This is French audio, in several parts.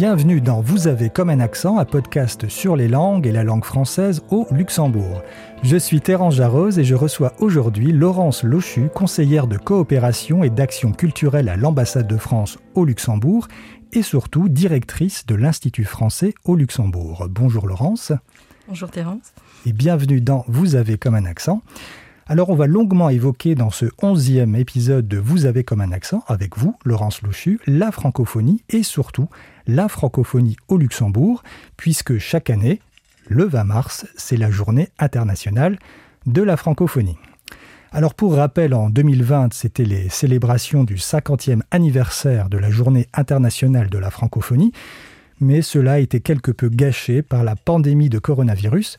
Bienvenue dans Vous avez comme un accent, un podcast sur les langues et la langue française au Luxembourg. Je suis Terence Jarose et je reçois aujourd'hui Laurence Lochu, conseillère de coopération et d'action culturelle à l'ambassade de France au Luxembourg et surtout directrice de l'Institut français au Luxembourg. Bonjour Laurence. Bonjour Terence. Et bienvenue dans Vous avez comme un accent. Alors on va longuement évoquer dans ce onzième épisode de Vous avez comme un accent, avec vous, Laurence Louchu, la francophonie et surtout la francophonie au Luxembourg, puisque chaque année, le 20 mars, c'est la journée internationale de la francophonie. Alors pour rappel, en 2020, c'était les célébrations du 50e anniversaire de la journée internationale de la francophonie, mais cela a été quelque peu gâché par la pandémie de coronavirus,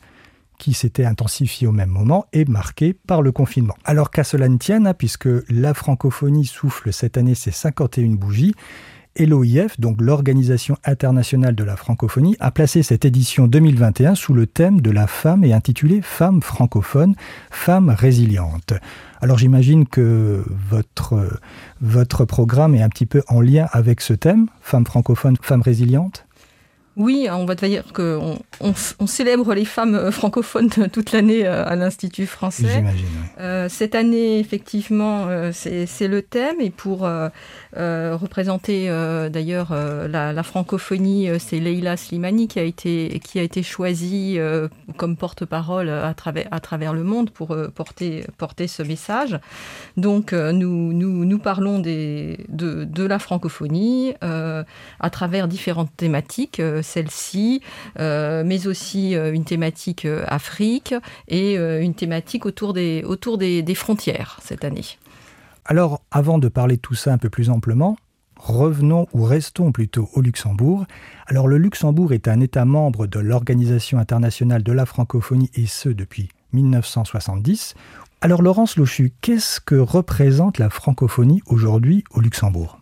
qui s'était intensifié au même moment et marqué par le confinement. Alors qu'à cela ne tienne, hein, puisque la francophonie souffle cette année ses 51 bougies, et l'OIF, donc l'Organisation internationale de la francophonie, a placé cette édition 2021 sous le thème de la femme et intitulée Femmes francophones, femmes résilientes. Alors j'imagine que votre, votre programme est un petit peu en lien avec ce thème, Femmes francophones, femmes résilientes oui, on va dire qu'on on, célèbre les femmes euh, francophones toute l'année euh, à l'Institut français. Euh, cette année, effectivement, c'est le thème. Et pour représenter d'ailleurs la, francophonie, c'est Leila Slimani qui a été, qui a été choisie comme porte-parole à travers, à travers le monde pour porter, porter ce message. Donc, nous, nous, nous parlons des, de, de la francophonie à travers différentes thématiques celle-ci, euh, mais aussi euh, une thématique euh, Afrique et une thématique autour des, autour des, frontières cette année. Alors, avant de parler de tout ça un peu plus amplement, revenons ou restons plutôt au Luxembourg. Alors le Luxembourg est un État membre de l'Organisation internationale de la francophonie et ce depuis 1970. Alors Laurence Lochu, qu'est-ce que représente la francophonie aujourd'hui au Luxembourg?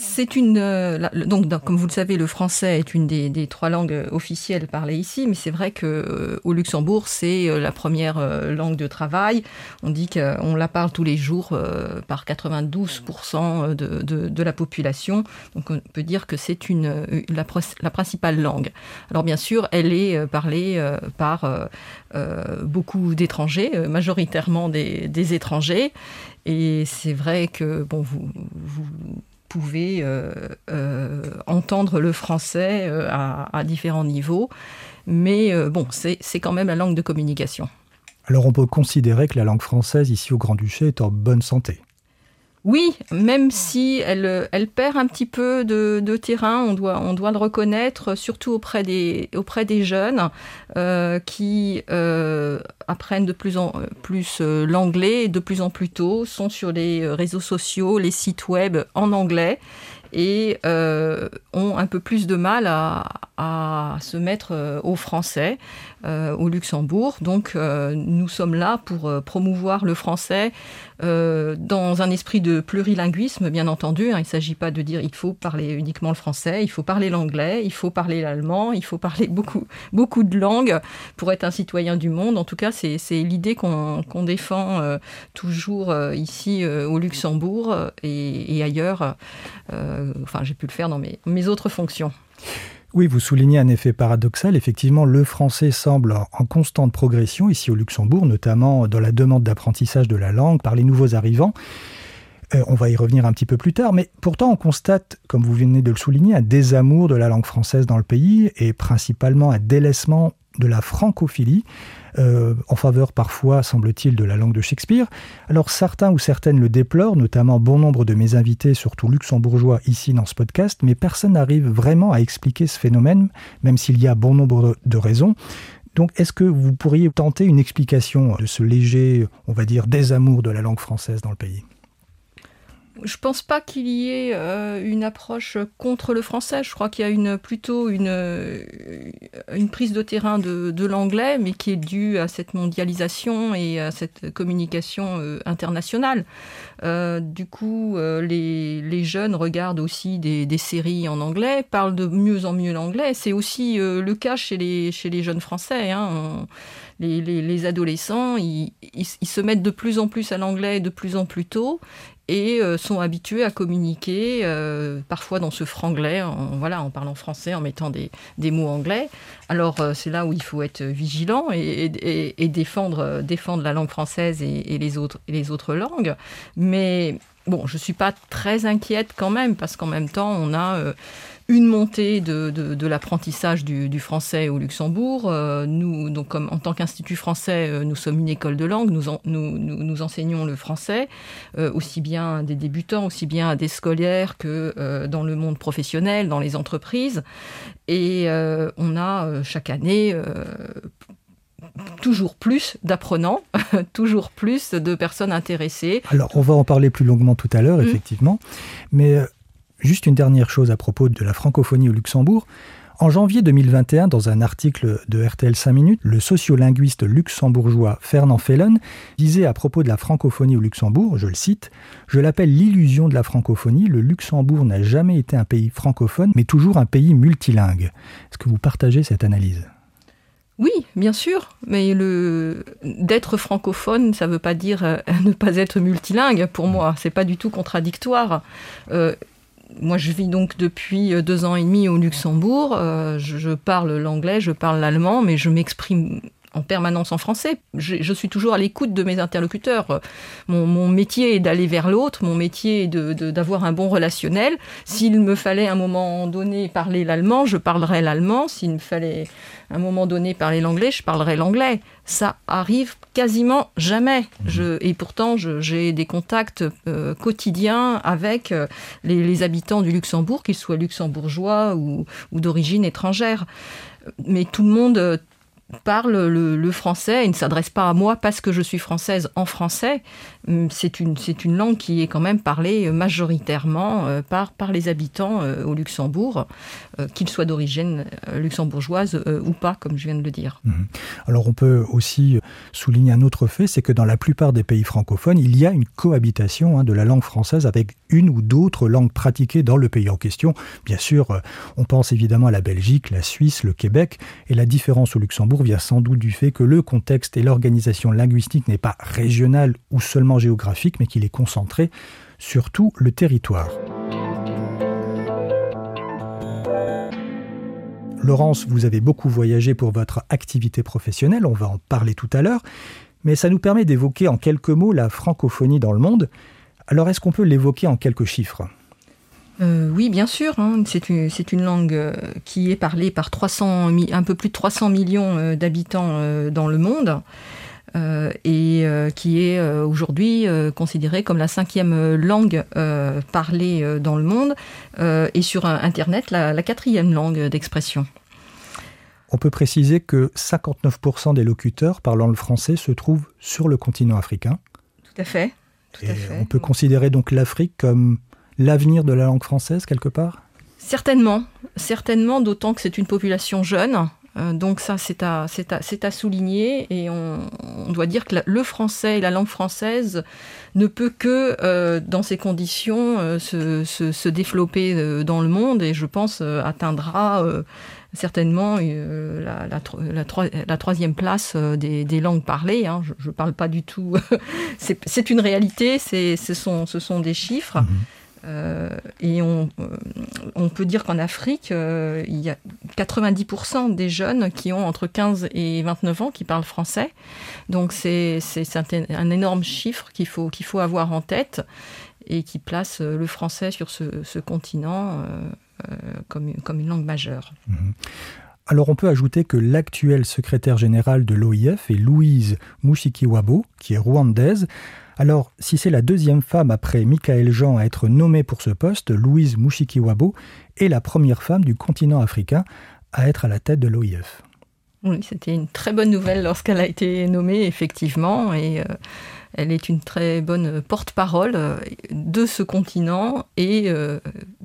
C'est une euh, donc, comme vous le savez, le français est une des, trois langues officielles parlées ici, mais c'est vrai que euh, au Luxembourg, c'est euh, la première langue de travail. On dit qu'on la parle tous les jours par 92% de, de, la population. Donc on peut dire que c'est une la, la, principale langue. Alors bien sûr, elle est parlée par beaucoup d'étrangers, majoritairement des, des étrangers. Et c'est vrai que bon, vous, vous pouvez euh, euh, entendre le français euh, à, différents niveaux. Mais bon, c'est quand même la langue de communication. Alors on peut considérer que la langue française ici au Grand-Duché est en bonne santé. Oui, même si elle, perd un petit peu de, terrain, on doit, on le reconnaître, surtout auprès des, jeunes euh, qui euh, apprennent de plus en plus euh, l'anglais de plus en plus tôt, sont sur les réseaux sociaux, les sites web en anglais et ont un peu plus de mal à, se mettre au français. Euh, au Luxembourg. Donc euh, nous sommes là pour euh, promouvoir le français dans un esprit de plurilinguisme, bien entendu. Hein. Il ne s'agit pas de dire il faut parler uniquement le français, il faut parler l'anglais, il faut parler l'allemand, il faut parler beaucoup, beaucoup de langues pour être un citoyen du monde. En tout cas, c'est l'idée qu'on défend toujours ici au Luxembourg et, ailleurs. Enfin, j'ai pu le faire dans mes, mes autres fonctions. Oui, vous soulignez un effet paradoxal. Effectivement, le français semble en constante progression ici au Luxembourg, notamment dans la demande d'apprentissage de la langue par les nouveaux arrivants. Euh, on va y revenir un petit peu plus tard, mais pourtant on constate, comme vous venez de le souligner, un désamour de la langue française dans le pays et principalement un délaissement de la francophilie, euh, en faveur parfois, semble-t-il, de la langue de Shakespeare. Alors certains ou certaines le déplorent, notamment bon nombre de mes invités, surtout luxembourgeois, ici dans ce podcast, mais personne n'arrive vraiment à expliquer ce phénomène, même s'il y a bon nombre de raisons. Donc est-ce que vous pourriez tenter une explication de ce léger, on va dire, désamour de la langue française dans le pays? Je pense pas qu'il y ait euh, une approche contre le français. Je crois qu'il y a une, plutôt une, euh, prise de terrain de, l'anglais, mais qui est due à cette mondialisation et à cette communication euh, internationale. du coup, les, jeunes regardent aussi des, des, séries en anglais, parlent de mieux en mieux l'anglais. C'est aussi le cas chez les, chez les jeunes français. Hein les, adolescents, ils, se mettent de plus en plus à l'anglais de plus en plus tôt et euh, sont habitués à communiquer, euh, parfois dans ce franglais, en, voilà, en parlant français, en mettant des, mots anglais. Alors euh, c'est là où il faut être vigilant et, défendre, défendre la langue française et, les autres, les autres langues. Mais bon, je ne suis pas très inquiète quand même, parce qu'en même temps, on a une montée de, de, l'apprentissage du, du, français au Luxembourg. Euh, nous, donc, comme, en tant qu'Institut français, euh, nous sommes une école de langue, nous, nous, nous, enseignons le français, euh, aussi bien à des débutants, aussi bien à des scolaires que dans le monde professionnel, dans les entreprises. Et on a chaque année toujours plus d'apprenants, toujours plus de personnes intéressées. Alors, on va en parler plus longuement tout à l'heure, mmh. effectivement. Mais Juste une dernière chose à propos de la francophonie au Luxembourg. En janvier 2021, dans un article de RTL 5 minutes, le sociolinguiste luxembourgeois Fernand Fellon disait à propos de la francophonie au Luxembourg, je le cite, Je l'appelle l'illusion de la francophonie, le Luxembourg n'a jamais été un pays francophone, mais toujours un pays multilingue. Est-ce que vous partagez cette analyse? Oui, bien sûr, mais d'être francophone, ça ne veut pas dire euh, ne pas être multilingue. Pour moi, c'est pas du tout contradictoire. Euh, moi, je vis donc depuis euh, deux ans et demi au Luxembourg. Euh, je, parle l'anglais, je parle l'allemand, mais je m'exprime en permanence en français. Je, suis toujours à l'écoute de mes interlocuteurs. Mon, métier est d'aller vers l'autre, mon métier est d'avoir un bon relationnel. S'il me fallait à un moment donné parler l'allemand, je parlerais l'allemand. S'il me fallait à un moment donné parler l'anglais, je parlerais l'anglais. Ça arrive quasiment jamais. Mhm. et pourtant, j'ai des contacts euh, quotidiens avec euh, les, habitants du Luxembourg, qu'ils soient luxembourgeois ou, ou d'origine étrangère. Mais tout le monde parle le, français et ne s'adresse pas à moi parce que je suis française en français. Hum, c'est une, c'est une langue qui est quand même parlée majoritairement euh, par, par les habitants euh, au Luxembourg, euh, qu'ils soient d'origine luxembourgeoise ou pas, comme je viens de le dire. Mhm. Alors on peut aussi souligner un autre fait, c'est que dans la plupart des pays francophones, il y a une cohabitation hein, de la langue française avec une ou d'autres langues pratiquées dans le pays en question. Bien sûr, on pense évidemment à la Belgique, la Suisse, le Québec, et la différence au Luxembourg vient sans doute du fait que le contexte et l'organisation linguistique n'est pas régionale ou seulement géographique, mais qu'il est concentré sur tout le territoire. Laurence, vous avez beaucoup voyagé pour votre activité professionnelle, on va en parler tout à l'heure, mais ça nous permet d'évoquer en quelques mots la francophonie dans le monde. Alors est-ce qu'on peut l'évoquer en quelques chiffres? Euh, oui, bien sûr. Hein. C'est une, langue euh, qui est parlée par 300, un peu plus de 300 millions euh, d'habitants dans le monde. Et qui est aujourd'hui considérée comme la cinquième langue parlée dans le monde et sur Internet la, quatrième langue d'expression. On peut préciser que 59% des locuteurs parlant le français se trouvent sur le continent africain. Tout à fait. On peut considérer donc l'Afrique comme l'avenir de la langue française quelque part? Certainement, certainement, d'autant que c'est une population jeune. Euh, donc ça, c'est à, souligner et on, doit dire que le français et la langue française ne peut que, euh, dans ces conditions, euh, se, développer dans le monde et je pense atteindra certainement la, troisième place des, langues parlées. Hein. Je ne parle pas du tout. c'est une réalité, ce sont, des chiffres. Mm-hmm. Euh, et on, euh, on, peut dire qu'en Afrique, euh, il y a 90% des jeunes qui ont entre 15 et 29 ans qui parlent français. Donc c'est un, énorme chiffre qu'il faut, qu'il faut avoir en tête et qui place le français sur ce, ce continent comme, comme, une langue majeure. Mhm. Alors on peut ajouter que l'actuelle secrétaire générale de l'OIF est Louise Mushikiwabo, qui est rwandaise. Alors, si c'est la deuxième femme après Michael Jean à être nommée pour ce poste, Louise Mushikiwabo est la première femme du continent africain à être à la tête de l'OIF. Oui, c'était une très bonne nouvelle lorsqu'elle a été nommée, effectivement, et euh, elle est une très bonne porte-parole euh, de ce continent et euh,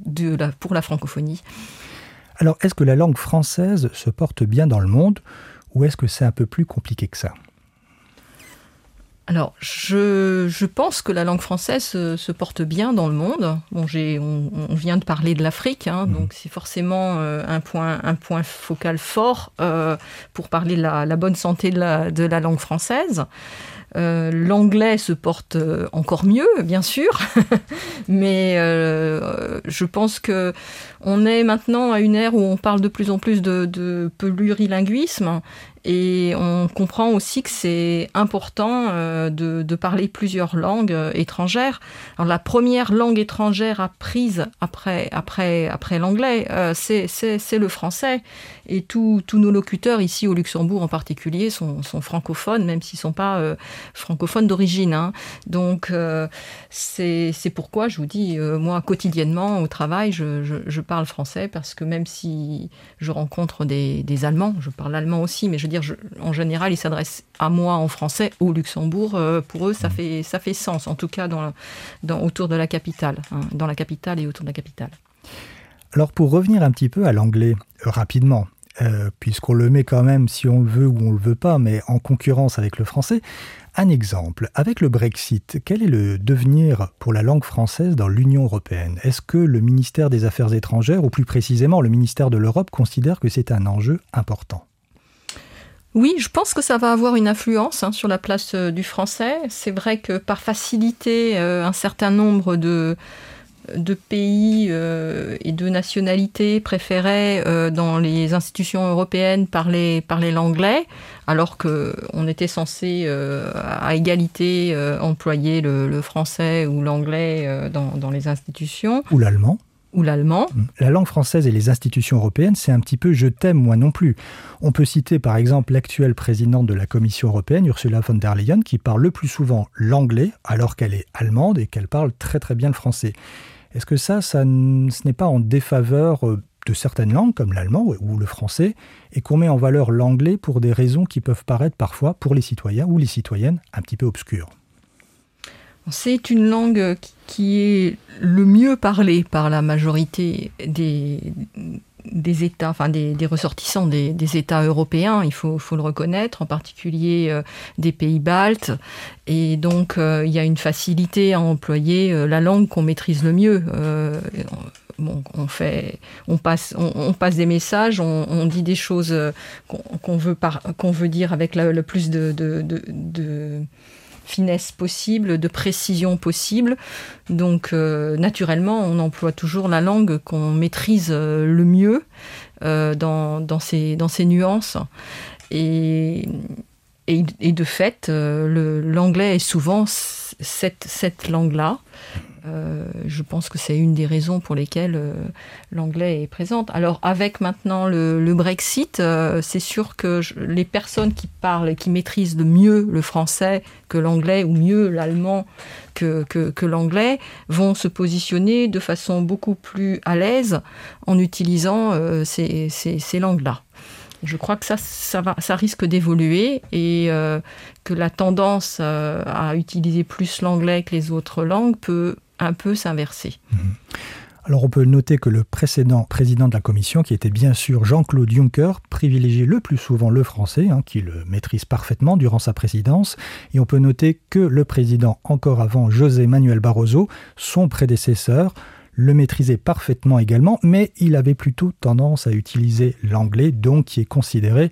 de la, pour la francophonie. Alors, est-ce que la langue française se porte bien dans le monde ou est-ce que c'est un peu plus compliqué que ça? Alors, je, pense que la langue française se, porte bien dans le monde. Bon, on, on, vient de parler de l'Afrique, hein, donc c'est forcément euh, un, point, un point focal fort euh, pour parler de la, bonne santé de la, de la langue française. Euh, l'anglais se porte encore mieux, bien sûr, mais je pense que on est maintenant à une ère où on parle de plus en plus de, de plurilinguisme et on comprend aussi que c'est important euh, de, parler plusieurs langues euh, étrangères. Alors, la première langue étrangère apprise après, après, après l'anglais, euh, c'est le français. Et tous nos locuteurs ici au Luxembourg en particulier sont, francophones, même s'ils ne sont pas francophones d'origine. Hein. Donc c'est pourquoi je vous dis, moi quotidiennement au travail, je, parle français parce que même si je rencontre des, Allemands, je parle allemand aussi, mais je dis en général, ils s'adressent à moi en français au Luxembourg. Euh, pour eux, ça, fait, ça fait sens, en tout cas dans, autour de la capitale, hein, dans la capitale et autour de la capitale. Alors pour revenir un petit peu à l'anglais, euh, rapidement, euh, puisqu'on le met quand même, si on le veut ou on le veut pas, mais en concurrence avec le français. Un exemple, avec le Brexit, quel est le devenir pour la langue française dans l'Union européenne? Est-ce que le ministère des Affaires étrangères, ou plus précisément le ministère de l'Europe, considère que c'est un enjeu important? Oui, je pense que ça va avoir une influence hein, sur la place euh, du français. C'est vrai que par facilité, euh, un certain nombre de, de pays euh, et de nationalités préféraient dans les institutions européennes parler, parler l'anglais, alors qu'on était censé à égalité employer le, français ou l'anglais dans, dans les institutions. Ou l'allemand ou l'allemand. La langue française et les institutions européennes, c'est un petit peu je t'aime moi non plus. On peut citer par exemple l'actuelle présidente de la Commission européenne, Ursula von der Leyen, qui parle le plus souvent l'anglais alors qu'elle est allemande et qu'elle parle très très bien le français. Est-ce que ça, ce n'est pas en défaveur euh, de certaines langues comme l'allemand ou le français et qu'on met en valeur l'anglais pour des raisons qui peuvent paraître parfois pour les citoyens ou les citoyennes un petit peu obscures? C'est une langue qui est le mieux parlée par la majorité des, des États, enfin des, ressortissants des, États européens, il faut, le reconnaître, en particulier euh, des pays baltes. Et donc, euh, il y a une facilité à employer euh, la langue qu'on maîtrise le mieux. on fait, on passe, on, passe des messages, on, dit des choses qu'on veut, veut dire avec le plus de finesse possible, de précision possible. Donc euh, naturellement, on emploie toujours la langue qu'on maîtrise euh, le mieux euh, dans, ses nuances. Et, de fait, l'anglais est souvent cette langue-là. Euh, je pense que c'est une des raisons pour lesquelles euh, l'anglais est présente. Alors avec maintenant le, Brexit, euh, c'est sûr que les personnes qui parlent et qui maîtrisent le mieux le français que l'anglais ou mieux l'allemand que, l'anglais vont se positionner de façon beaucoup plus à l'aise en utilisant ces, langues-là. Je crois que ça risque d'évoluer et que la tendance à utiliser plus l'anglais que les autres langues peut un peu s'inverser. Mhm. Alors on peut noter que le précédent président de la commission, qui était bien sûr Jean-Claude Juncker, privilégiait le plus souvent le français, hein, qui le maîtrise parfaitement durant sa présidence. Et on peut noter que le président, encore avant José Manuel Barroso, son prédécesseur, le maîtrisait parfaitement également, mais il avait plutôt tendance à utiliser l'anglais, donc qui est considéré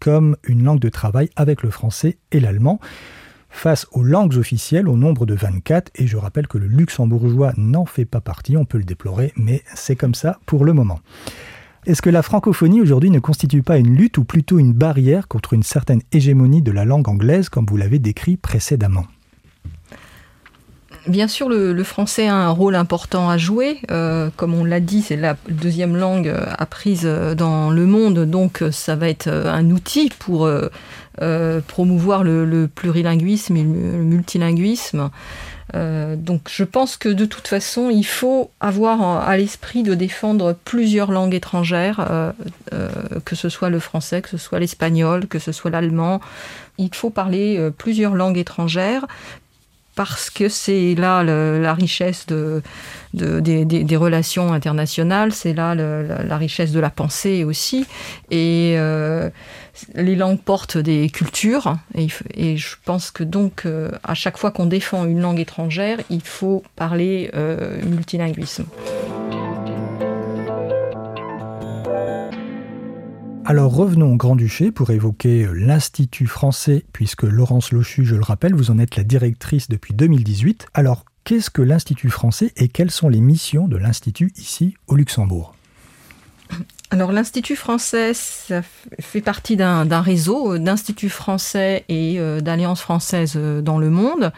comme une langue de travail avec le français et l'allemand face aux langues officielles au nombre de 24, et je rappelle que le luxembourgeois n'en fait pas partie, on peut le déplorer, mais c'est comme ça pour le moment. Est-ce que la francophonie aujourd'hui ne constitue pas une lutte ou plutôt une barrière contre une certaine hégémonie de la langue anglaise comme vous l'avez décrit précédemment? Bien sûr, le, français a un rôle important à jouer. Euh, comme on l'a dit, c'est la deuxième langue euh, apprise euh, dans le monde, donc ça va être un outil pour promouvoir le, plurilinguisme et le multilinguisme. donc je pense que de toute façon, il faut avoir à l'esprit de défendre plusieurs langues étrangères, que ce soit le français, que ce soit l'espagnol, que ce soit l'allemand. Il faut parler plusieurs langues étrangères parce que c'est là la richesse de, des, relations internationales, c'est là la, richesse de la pensée aussi. Et euh, les langues portent des cultures. Et, je pense que donc, euh, à chaque fois qu'on défend une langue étrangère, il faut parler euh, multilinguisme. Alors revenons au Grand-Duché pour évoquer euh, l'Institut français, puisque Laurence Lochu, je le rappelle, vous en êtes la directrice depuis 2018. Alors qu'est-ce que l'Institut français et quelles sont les missions de l'Institut ici au Luxembourg? Alors l'Institut français fait partie d'un réseau d'instituts français et euh, d'alliances françaises euh, dans le monde.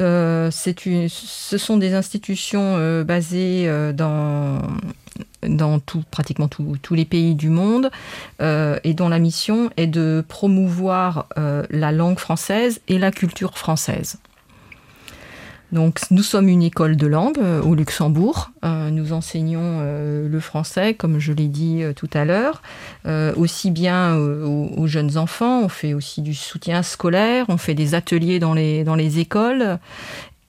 Euh, ce sont des institutions basées dans, dans tout, pratiquement tous les pays du monde et dont la mission est de promouvoir la langue française et la culture française. Donc, nous sommes une école de langue euh, au Luxembourg. Euh, nous enseignons euh, le français, comme je l'ai dit tout à l'heure, aussi bien aux, jeunes enfants. On fait aussi du soutien scolaire. On fait des ateliers dans les écoles.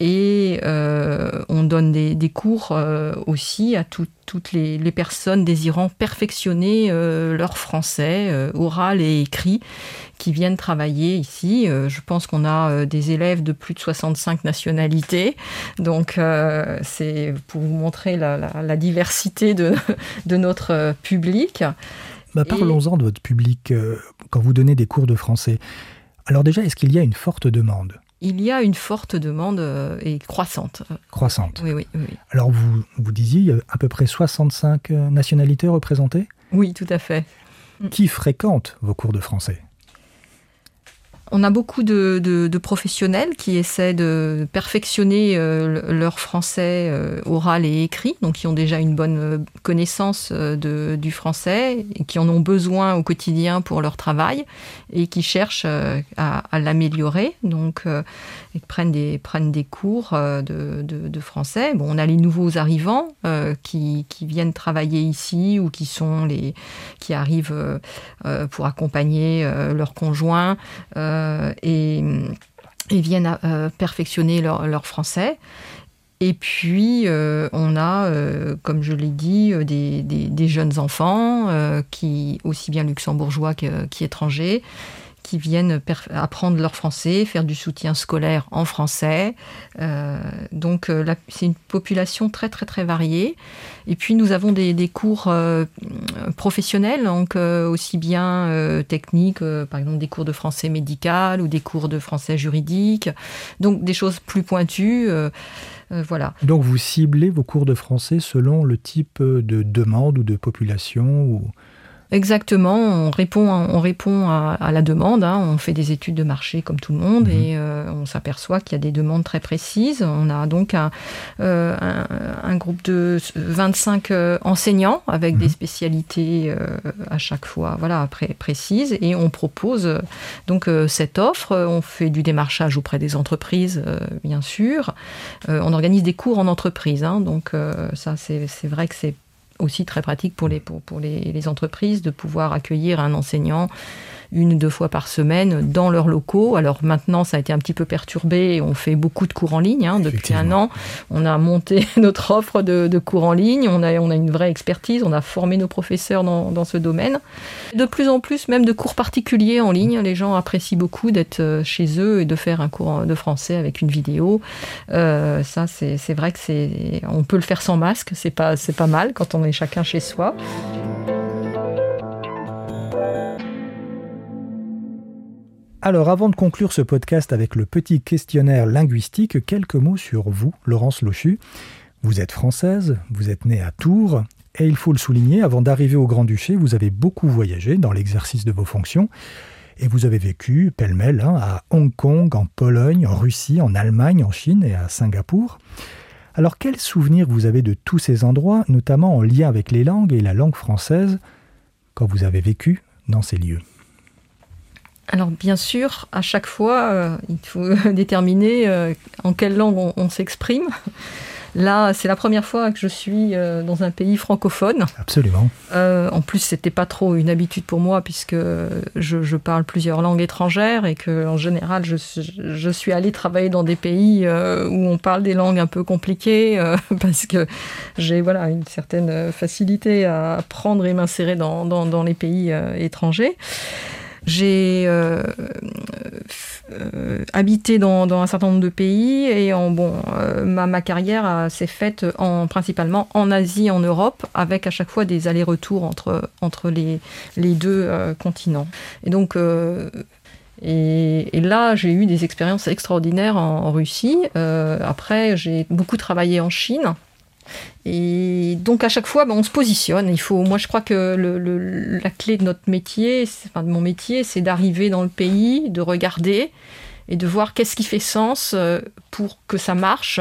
Et on donne des, cours aussi à toutes les, les, personnes désirant perfectionner leur français oral et écrit qui viennent travailler ici. Euh, je pense qu'on a euh, des élèves de plus de 65 nationalités. Donc, euh, c'est pour vous montrer la, diversité de, de, notre public. Bah, parlons-en de votre public quand vous donnez des cours de français. Alors déjà, est-ce qu'il y a une forte demande? Il y a une forte demande et croissante. Croissante. Oui, oui, oui. Alors vous, vous disiez, il y a à peu près 65 nationalités représentées? Oui, tout à fait. Qui fréquente vos cours de français? On a beaucoup de, professionnels qui essaient de perfectionner euh, leur français euh, oral et écrit, donc qui ont déjà une bonne euh, connaissance du français et qui en ont besoin au quotidien pour leur travail et qui cherchent à, l'améliorer. Donc, ils prennent des, prennent des cours de, français. Bon, on a les nouveaux arrivants qui, viennent travailler ici ou qui sont les qui arrivent pour accompagner leurs conjoints. Et, viennent euh, perfectionner leur, français. Et puis, euh, on a, comme je l'ai dit, des, jeunes enfants, qui aussi bien luxembourgeois qu'étrangers, qui viennent apprendre leur français, faire du soutien scolaire en français. Euh, donc euh, c'est une population très très très variée. Et puis nous avons des, cours euh, professionnels, donc aussi bien techniques, par exemple des cours de français médical ou des cours de français juridique, donc des choses plus pointues. voilà. Donc vous ciblez vos cours de français selon le type de demande ou de population ou... Exactement, on répond, on répond à, la demande, hein. on fait des études de marché comme tout le monde mhm. et euh, on s'aperçoit qu'il y a des demandes très précises. On a donc un, euh, groupe de 25 euh, enseignants avec des mhm. spécialités à chaque fois voilà, précises et on propose donc cette offre. On fait du démarchage auprès des entreprises, bien sûr. on organise des cours en entreprise, hein. donc ça c'est vrai que c'est aussi très pratique pour les, pour, les, entreprises de pouvoir accueillir un enseignant une ou deux fois par semaine dans leurs locaux. Alors maintenant, ça a été un petit peu perturbé. On fait beaucoup de cours en ligne. Hein. Depuis un an, on a monté notre offre de, cours en ligne. On a, on a une vraie expertise. On a formé nos professeurs dans, dans ce domaine. De plus en plus, même de cours particuliers en ligne. Les gens apprécient beaucoup d'être euh, chez eux et de faire un cours de français avec une vidéo. Euh, ça, c'est vrai que c'est, on peut le faire sans masque. C'est pas, c'est pas mal quand on est chacun chez soi. Alors avant de conclure ce podcast avec le petit questionnaire linguistique, quelques mots sur vous, Laurence Lochu. Vous êtes française, vous êtes née à Tours, et il faut le souligner, avant d'arriver au Grand-Duché, vous avez beaucoup voyagé dans l'exercice de vos fonctions, et vous avez vécu pêle-mêle hein, à Hong Kong, en Pologne, en Russie, en Allemagne, en Chine et à Singapour. Alors quels souvenirs vous avez de tous ces endroits, notamment en lien avec les langues et la langue française, quand vous avez vécu dans ces lieux? Alors bien sûr, à chaque fois, euh, il faut déterminer euh, en quelle langue on, s'exprime. Là, c'est la première fois que je suis euh, dans un pays francophone. Absolument. En plus, c'était pas trop une habitude pour moi puisque je, parle plusieurs langues étrangères et que en général, je, je suis allée travailler dans des pays où on parle des langues un peu compliquées parce que j'ai voilà une certaine facilité à apprendre et m'insérer dans, dans, dans, les pays étrangers. J'ai euh, euh, habité dans, un certain nombre de pays et bon, euh, ma, carrière s'est faite en, principalement en Asie, en Europe, avec à chaque fois des allers-retours entre, entre les, les deux continents. Et donc, et, là, j'ai eu des expériences extraordinaires en Russie. après, j'ai beaucoup travaillé en Chine. Et donc à chaque fois, ben, on se positionne. Il faut, moi, je crois que le, la clé de notre métier, enfin de mon métier, c'est d'arriver dans le pays, de regarder et de voir qu'est-ce qui fait sens euh, pour que ça marche.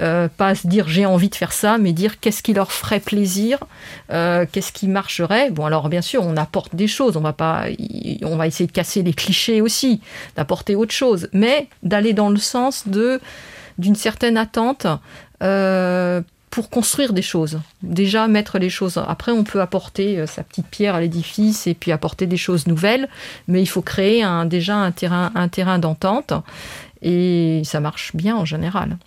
Euh, pas se dire j'ai envie de faire ça, mais dire qu'est-ce qui leur ferait plaisir, euh, qu'est-ce qui marcherait. Bon, alors bien sûr, on apporte des choses. On va pas, on va essayer de casser les clichés aussi, d'apporter autre chose, mais d'aller dans le sens d'une certaine attente pour construire des choses. Déjà mettre les choses. Après, on peut apporter euh, sa petite pierre à l'édifice et puis apporter des choses nouvelles, mais il faut créer un, déjà un terrain, un terrain d'entente et ça marche bien en général.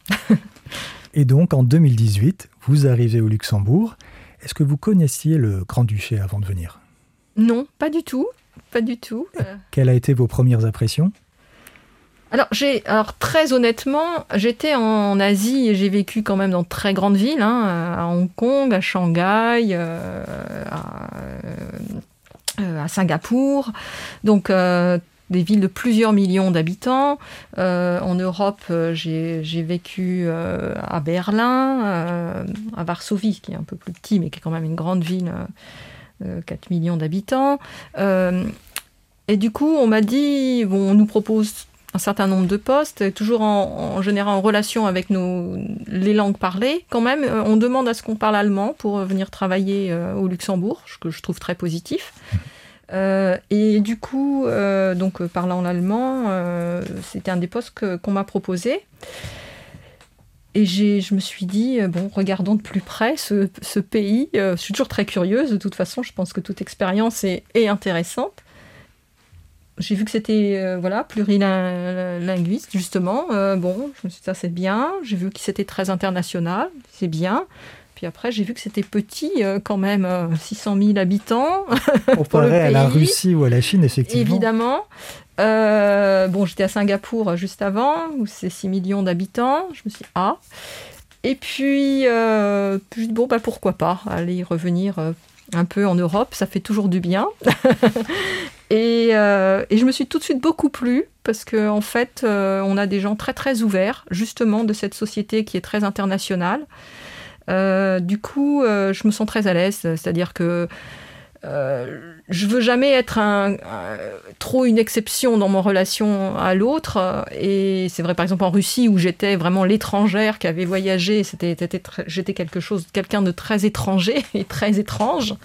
et donc, en 2018, vous arrivez au Luxembourg. Est-ce que vous connaissiez le Grand-Duché avant de venir? Non, pas du tout. Pas du tout. Quelles ont été vos premières impressions? Alors, j'ai, alors très honnêtement, j'étais en Asie et j'ai vécu quand même dans très grandes villes, hein, à Hong Kong, à Shanghai, euh, euh, à, Singapour, donc euh, des villes de plusieurs millions d'habitants. en Europe, j'ai, vécu à Berlin, à Varsovie, qui est un peu plus petit, mais qui est quand même une grande ville, 4 millions d'habitants. et du coup, on m'a dit, on nous propose un certain nombre de postes, toujours en, général en relation avec nos, les langues parlées. Quand même, euh, on demande à ce qu'on parle allemand pour venir travailler euh, au Luxembourg, ce que je trouve très positif. Euh, et du coup, donc parlant l'allemand, c'était un des postes qu'on m'a proposé. Et je me suis dit, bon, regardons de plus près ce, ce pays. je suis toujours très curieuse, de toute façon, je pense que toute expérience est, est intéressante j'ai vu que c'était euh, voilà plurilinguiste justement. Euh, bon, je me suis dit ça c'est bien. J'ai vu que c'était très international, c'est bien. Puis après, j'ai vu que c'était petit euh, quand même, 600 000 habitants. Comparé à la Russie ou à la Chine, effectivement. Évidemment. bon, j'étais à Singapour juste avant, où c'est 6 millions d'habitants. Je me suis dit, ah. Et puis, bon, bah, pourquoi pas aller revenir un peu en Europe, ça fait toujours du bien. Euh, et, je me suis tout de suite beaucoup plu parce qu'en en fait, euh, on a des gens très très ouverts, justement, de cette société qui est très internationale. Euh, du coup, je me sens très à l'aise, c'est-à-dire que je veux jamais être un, trop une exception dans mon relation à l'autre. Et c'est vrai, par exemple, en Russie, où j'étais vraiment l'étrangère qui avait voyagé, c'était, j'étais quelque chose, quelqu'un de très étranger et très étrange.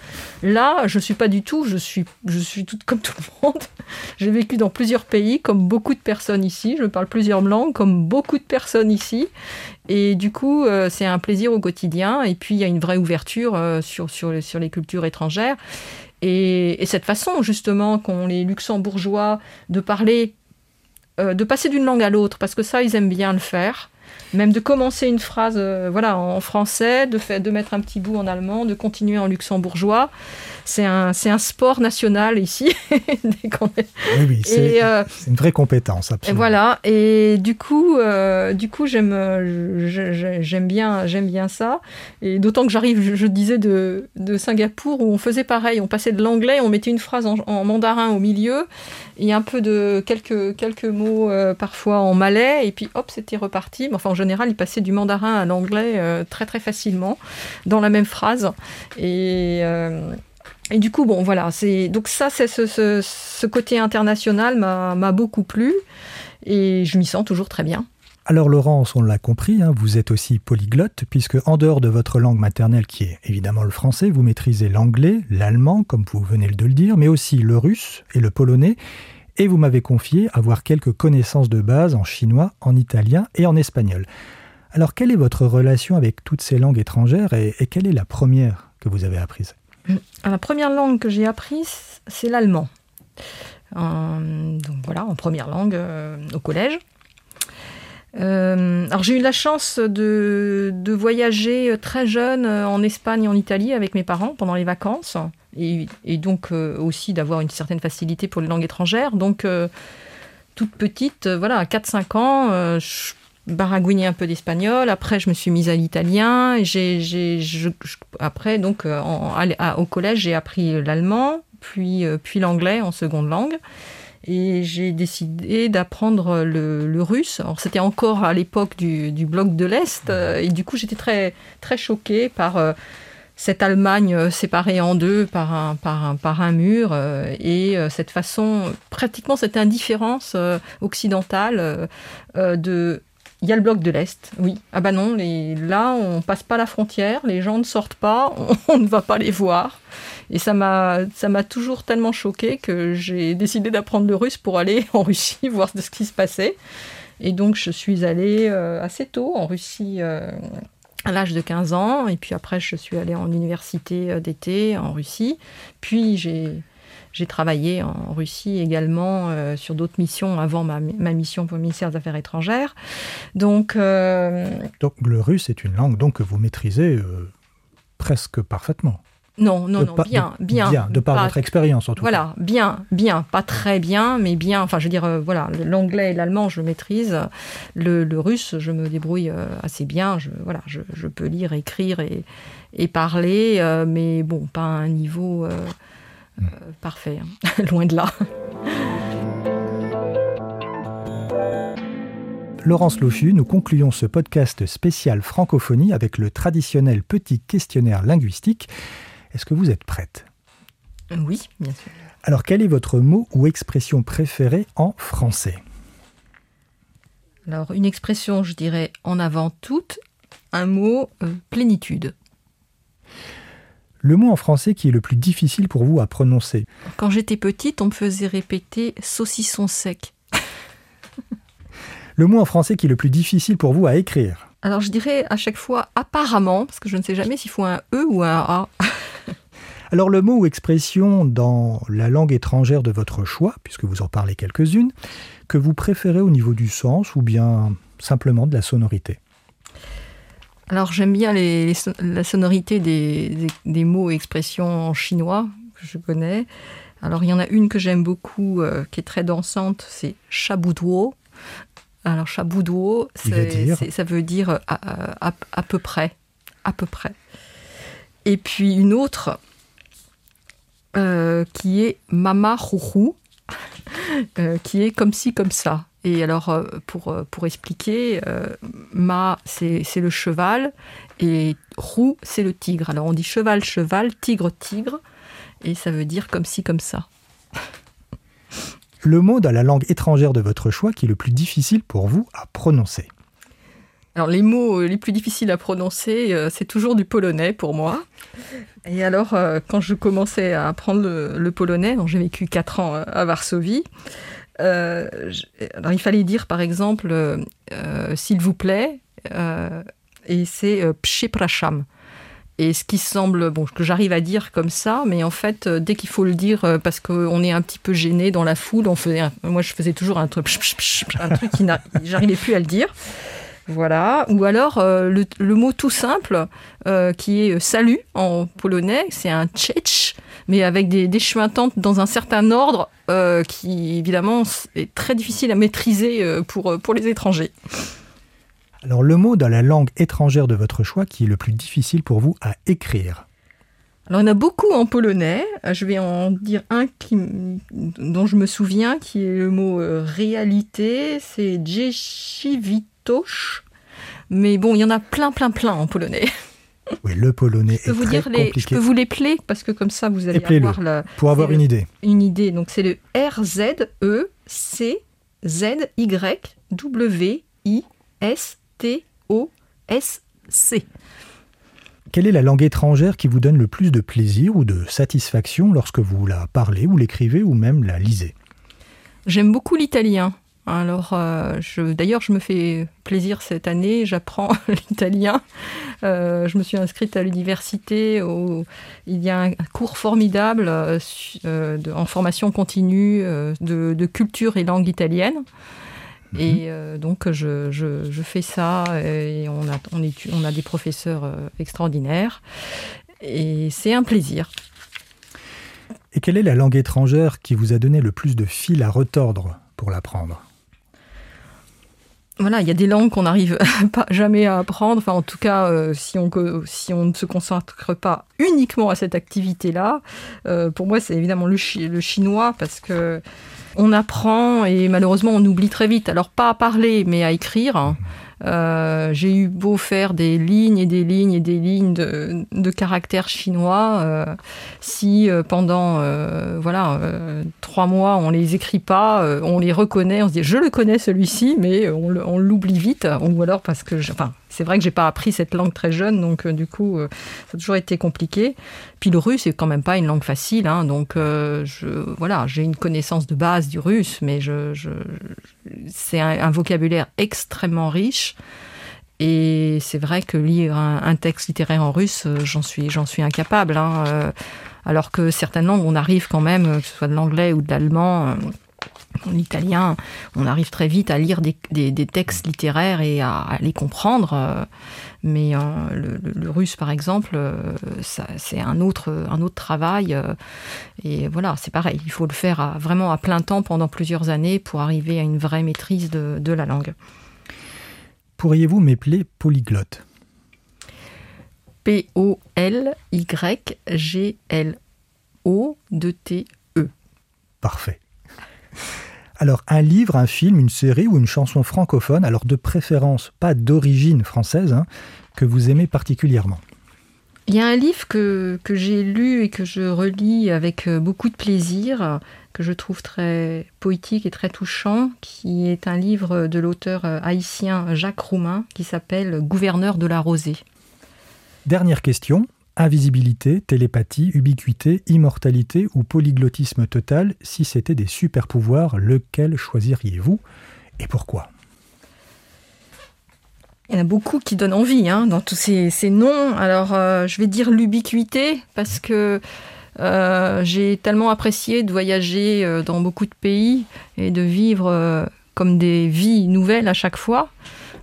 Là, je suis pas du tout, je suis, je suis toute comme tout le monde. J'ai vécu dans plusieurs pays, comme beaucoup de personnes ici. Je parle plusieurs langues, comme beaucoup de personnes ici. Et du coup, euh, c'est un plaisir au quotidien. Et puis, il y a une vraie ouverture euh, sur, sur, sur les cultures étrangères. Et, cette façon, justement, qu'ont les luxembourgeois de parler, euh, de passer d'une langue à l'autre, parce que ça, ils aiment bien le faire. Même de commencer une phrase voilà, en français, de, faire, de mettre un petit bout en allemand, de continuer en luxembourgeois c'est un, c'est un sport national ici. oui, euh, c'est, une vraie compétence. Absolument. Et voilà. Et du coup, euh, du coup, j'aime, j'aime bien, j'aime bien ça. Et d'autant que j'arrive, je, disais de, de, Singapour où on faisait pareil. On passait de l'anglais, on mettait une phrase en, mandarin au milieu et un peu de quelques quelques mots euh, parfois en malais. Et puis hop, c'était reparti. Mais enfin, en général, il passait du mandarin à l'anglais très très facilement dans la même phrase. Et et du coup, bon, voilà, c'est donc ça, c'est ce, côté international m'a beaucoup plu et je m'y sens toujours très bien. Alors Laurence, on l'a compris, hein, vous êtes aussi polyglotte, puisque en dehors de votre langue maternelle, qui est évidemment le français, vous maîtrisez l'anglais, l'allemand, comme vous venez de le dire, mais aussi le russe et le polonais, et vous m'avez confié avoir quelques connaissances de base en chinois, en italien et en espagnol. Alors, quelle est votre relation avec toutes ces langues étrangères et, quelle est la première que vous avez apprise? La première langue que j'ai apprise, c'est l'allemand. donc voilà, en première langue euh, au collège. Euh, alors j'ai eu la chance de, voyager très jeune en Espagne et en Italie avec mes parents pendant les vacances et, donc euh, aussi d'avoir une certaine facilité pour les langues étrangères. Donc toute petite, voilà, à 4-5 ans, je baragouiner un peu d'espagnol. Après, je me suis mise à l'italien. J'ai, après, donc, euh, au collège, j'ai appris l'allemand, puis, euh, puis l'anglais en seconde langue. Et j'ai décidé d'apprendre le, russe. Alors, c'était encore à l'époque du, bloc de l'Est. Euh, et du coup, j'étais très, très choquée par cette Allemagne séparée en deux par un, par un, par un mur et cette façon, pratiquement cette indifférence occidentale de il y a le bloc de l'Est, oui. Ah bah non, les... là, on passe pas la frontière, les gens ne sortent pas, on, ne va pas les voir. Et ça m'a, m'a toujours tellement choqué que j'ai décidé d'apprendre le russe pour aller en Russie, voir ce qui se passait. Et donc, je suis allée euh, assez tôt en Russie. Euh, à l'âge de 15 ans, et puis après je suis allée en université euh, d'été en Russie, puis j'ai j'ai travaillé en Russie également sur d'autres missions avant ma, mission pour le ministère des Affaires étrangères. Donc, le russe est une langue donc, que vous maîtrisez presque parfaitement. Non, non, non, bien, bien. Bien, de par votre expérience en tout voilà, cas. Voilà, bien, bien, pas très bien, mais bien. Enfin, je veux dire, voilà, l'anglais et l'allemand, je maîtrise. Le, russe, je me débrouille assez bien. Je, voilà, je, je peux lire, écrire et, et parler, mais bon, pas à un niveau euh, parfait, hein. loin de là. Laurence Lochu, nous concluons ce podcast spécial francophonie avec le traditionnel petit questionnaire linguistique. Est-ce que vous êtes prête? Oui, bien sûr. Alors, quel est votre mot ou expression préférée en français? Alors, une expression, je dirais en avant toute, un mot euh, plénitude. Le mot en français qui est le plus difficile pour vous à prononcer Quand j'étais petite, on me faisait répéter saucisson sec. le mot en français qui est le plus difficile pour vous à écrire Alors je dirais à chaque fois apparemment, parce que je ne sais jamais s'il faut un E ou un A. Alors le mot ou expression dans la langue étrangère de votre choix, puisque vous en parlez quelques-unes, que vous préférez au niveau du sens ou bien simplement de la sonorité alors j'aime bien la sonorité des, mots et expressions en chinois que je connais. Alors il y en a une que j'aime beaucoup, euh, qui est très dansante, c'est chabouduo. Alors chabouduo, ça veut dire à, peu près, à peu près. Et puis une autre euh, qui est mama rouhou, euh, qui est comme ci comme ça. Et alors, euh, pour, euh, pour expliquer, euh, ma, c'est le cheval, et roux, c'est le tigre. Alors, on dit cheval, cheval, tigre, tigre, et ça veut dire comme ci, comme ça. Le mot dans la langue étrangère de votre choix qui est le plus difficile pour vous à prononcer alors les mots les plus difficiles à prononcer, c'est toujours du polonais pour moi. Et alors quand je commençais à apprendre le, polonais, j'ai vécu 4 ans à Varsovie, euh, il fallait dire par exemple euh, euh, s'il vous plaît, et c'est przepraszam. Et ce qui semble, bon, que j'arrive à dire comme ça, mais en fait, dès qu'il faut le dire, parce qu'on est un petit peu gêné dans la foule, on faisait, moi je faisais toujours un truc, un truc qui j'arrivais plus à le dire. Voilà. Ou alors le, mot tout simple qui est salut en polonais, c'est un tchetch mais avec des, des dans un certain ordre euh, qui, évidemment, est très difficile à maîtriser euh, pour, euh, pour les étrangers. Alors, le mot dans la langue étrangère de votre choix qui est le plus difficile pour vous à écrire alors, il y en a beaucoup en polonais. Je vais en dire un qui, dont je me souviens, qui est le mot réalité. C'est Rzeczywistość. Mais bon, il y en a plein, plein, plein en polonais. Oui, le polonais je peux est vous très dire compliqué. Je peux vous les plaire parce que comme ça vous allez avoir la, pour avoir une idée. Une idée. Donc c'est le R Z E C Z Y W I S T O S C. Quelle est la langue étrangère qui vous donne le plus de plaisir ou de satisfaction lorsque vous la parlez ou l'écrivez ou même la lisez? J'aime beaucoup l'italien. Alors, euh, d'ailleurs, je me fais plaisir cette année. J'apprends l'italien. Euh, je me suis inscrite à l'université il y a un cours formidable en formation continue de, culture et langue italienne. Mhm. Et donc, je, fais ça et on a, on, on a des professeurs extraordinaires. Et c'est un plaisir. Et quelle est la langue étrangère qui vous a donné le plus de fil à retordre pour l'apprendre? Voilà, il y a des langues qu'on n'arrive pas jamais à apprendre. Enfin, en tout cas, euh, si, on, si on ne se concentre pas uniquement à cette activité-là, euh, pour moi, c'est évidemment le, le, chinois parce que on apprend et malheureusement on oublie très vite. Alors pas à parler, mais à écrire. Euh, j'ai eu beau faire des lignes et des lignes et des lignes de, de caractères chinois, euh, si euh, pendant voilà trois mois on les écrit pas, on les reconnaît, on se dit je le connais celui-ci, mais on l'oublie vite, ou alors parce que, enfin, c'est vrai que j'ai pas appris cette langue très jeune, donc du coup ça a toujours été compliqué. Puis le russe c'est quand même pas une langue facile, hein, donc je, voilà, j'ai une connaissance de base du russe, mais c'est un, vocabulaire extrêmement riche. Et c'est vrai que lire un, texte littéraire en russe, euh, j'en suis, j'en suis incapable. Hein, euh, alors que certaines langues, on arrive quand même, que ce soit de l'anglais ou de l'allemand, euh, l'italien, on arrive très vite à lire des, textes littéraires et à, les comprendre. mais le, russe, par exemple, c'est un autre, un autre travail. et voilà, c'est pareil. Il faut le faire vraiment à plein temps pendant plusieurs années pour arriver à une vraie maîtrise de la langue. Pourriez-vous m'épeler polyglotte? P-O-L-Y-G-L-O-D-T-E. Parfait. Alors, un livre, un film, une série ou une chanson francophone, alors de préférence pas d'origine française, hein, que vous aimez particulièrement Il y a un livre que, que j'ai lu et que je relis avec euh, beaucoup de plaisir, que je trouve très poétique et très touchant, qui est un livre de l'auteur euh, haïtien Jacques Roumain, qui s'appelle Gouverneur de la Rosée. Dernière question. Invisibilité, télépathie, ubiquité, immortalité ou polyglottisme total, si c'était des super pouvoirs, lequel choisiriez-vous et pourquoi? Il y en a beaucoup qui donnent envie hein, dans tous ces, noms. Alors, euh, je vais dire l'ubiquité parce que euh, j'ai tellement apprécié de voyager euh, dans beaucoup de pays et de vivre comme des vies nouvelles à chaque fois.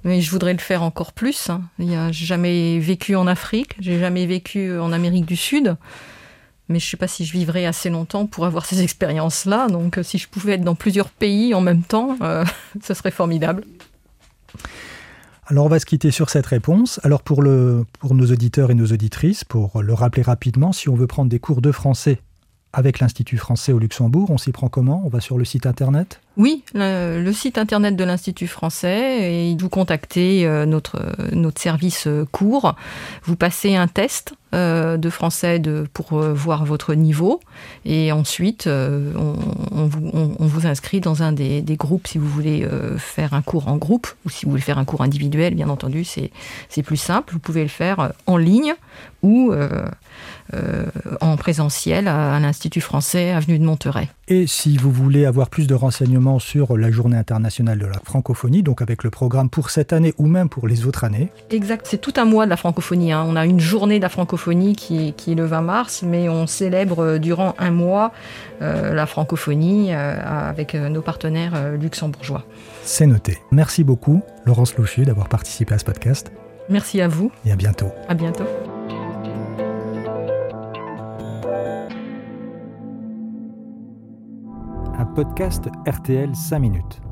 Mais je voudrais le faire encore plus. Hein. J'ai jamais vécu en Afrique, j'ai jamais vécu en Amérique du Sud. Mais je ne sais pas si je vivrai assez longtemps pour avoir ces expériences-là. Donc si je pouvais être dans plusieurs pays en même temps, ce serait formidable. Alors on va se quitter sur cette réponse. Alors pour, le, pour nos auditeurs et nos auditrices, pour le rappeler rapidement, si on veut prendre des cours de français avec l'Institut français au Luxembourg, on s'y prend comment? On va sur le site internet? Oui, le, site internet de l'Institut français et vous contactez euh, notre, notre service euh, cours. Vous passez un test euh, de français de, pour voir votre niveau et ensuite on, vous, inscrit dans un des, des groupes si vous voulez faire un cours en groupe ou si vous voulez faire un cours individuel, bien entendu, c'est plus simple. Vous pouvez le faire en ligne ou euh, en présentiel à, l'Institut français, avenue de Monterey. Et si vous voulez avoir plus de renseignements sur la Journée internationale de la francophonie, donc avec le programme pour cette année ou même pour les autres années Exact, c'est tout un mois de la francophonie. Hein. On a une journée de la francophonie qui, qui, est le 20 mars, mais on célèbre durant un mois euh, la francophonie euh, avec nos partenaires luxembourgeois. C'est noté. Merci beaucoup, Laurence Louchu, d'avoir participé à ce podcast. Merci à vous. Et à bientôt. À bientôt. Podcast RTL 5 minutes.